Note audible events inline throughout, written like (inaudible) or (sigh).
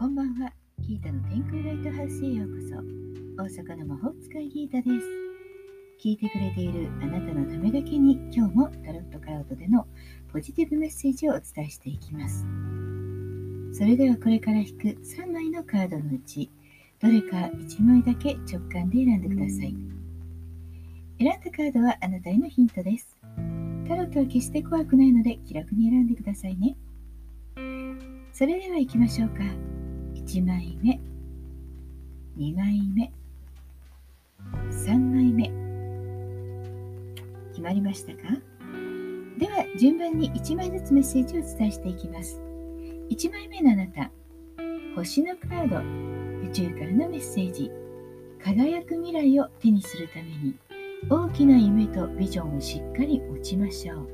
こんばんは。ギータの天空ライトハウスへようこそ。大阪の魔法使いギータです。聞いてくれているあなたのためだけに今日もタロットカードでのポジティブメッセージをお伝えしていきます。それではこれから引く3枚のカードのうちどれか1枚だけ直感で選んでください。選んだカードはあなたへのヒントです。タロットは決して怖くないので気楽に選んでくださいね。それでは行きましょうか。1枚目、2枚目、3枚目。決まりましたか？では順番に1枚ずつメッセージをお伝えしていきます。1枚目のあなた、星のカード、宇宙からのメッセージ、輝く未来を手にするために大きな夢とビジョンをしっかり持ちましょう。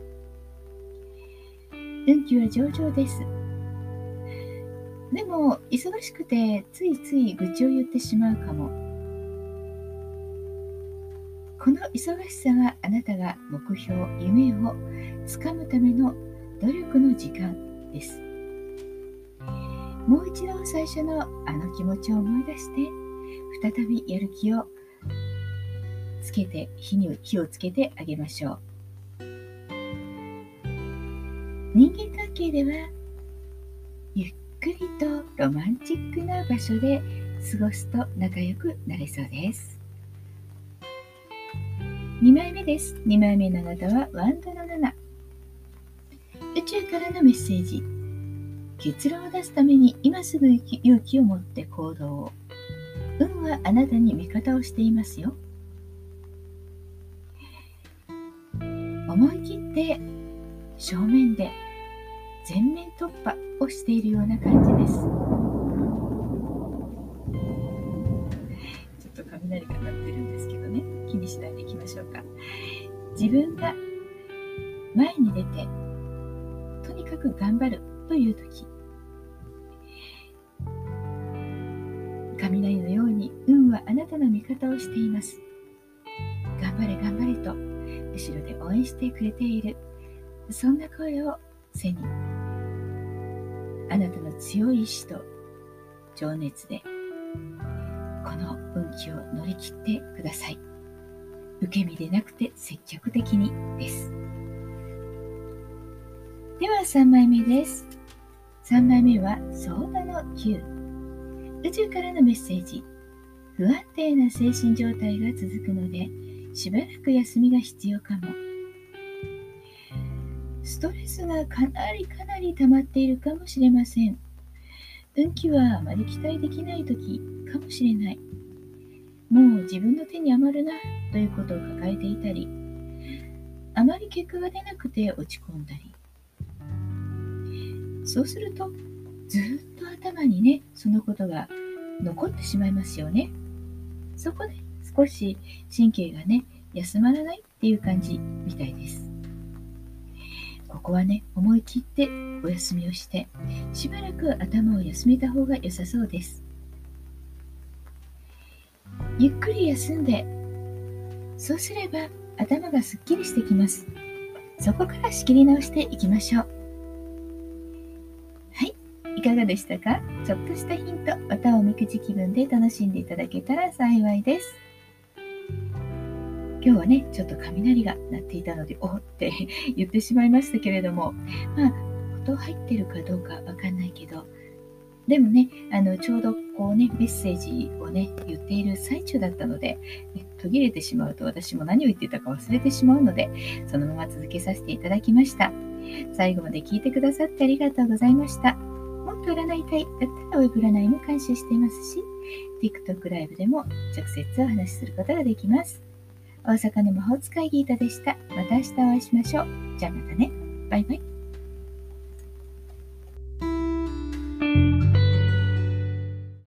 運気は上々です。でも、忙しくてついつい愚痴を言ってしまうかも。この忙しさはあなたが目標、夢をつかむための努力の時間です。もう一度最初のあの気持ちを思い出して、再びやる気をつけて火に火をつけてあげましょう人間関係ではゆっくりとロマンチックな場所で過ごすと仲良くなれそうです。2枚目です。2枚目のあなたはワンドの7宇宙からのメッセージ。結論を出すために今すぐ勇気を持って行動を。運はあなたに味方をしていますよ。思い切って正面で全面突破をしているような感じです。ちょっと雷が鳴ってるんですけどね、気にしないでいきましょうか。自分が前に出て、とにかく頑張るという時、雷のように運はあなたの味方をしています。頑張れ頑張れと後ろで応援してくれているそんな声を背にあなたの強い意志と情熱でこの運気を乗り切ってください。受け身でなくて積極的にです。では3枚目です。3枚目はソーダの9宇宙からのメッセージ。不安定な精神状態が続くのでしばらく休みが必要かも。ストレスがかなりかなり溜まっているかもしれません。運気はあまり期待できない時かもしれない。もう自分の手に余るなということを抱えていたり、あまり結果が出なくて落ち込んだり。そうすると、ずっと頭にね、そのことが残ってしまいますよね。そこで少し神経がね、休まらないっていう感じみたいです。ここはね、思い切ってお休みをして、しばらく頭を休めた方が良さそうです。ゆっくり休んで、そうすれば頭がすっきりしてきます。そこから仕切り直していきましょう。はい、いかがでしたか？ちょっとしたヒント、またおみくじ気分で楽しんでいただけたら幸いです。今日はね、ちょっと雷が鳴っていたので、おって (laughs) 言ってしまいましたけれども、まあ、音入ってるかどうかわかんないけど、でもね、あの、ちょうどこうね、メッセージをね、言っている最中だったので、途切れてしまうと私も何を言ってたか忘れてしまうので、そのまま続けさせていただきました。最後まで聞いてくださってありがとうございました。もっと占いたいだったらウェブ占いも監修していますし、TikTok ライブでも直接お話しすることができます。大阪の魔法使いギータでした。また明日お会いしましょう。じゃあまたね。バイバイ。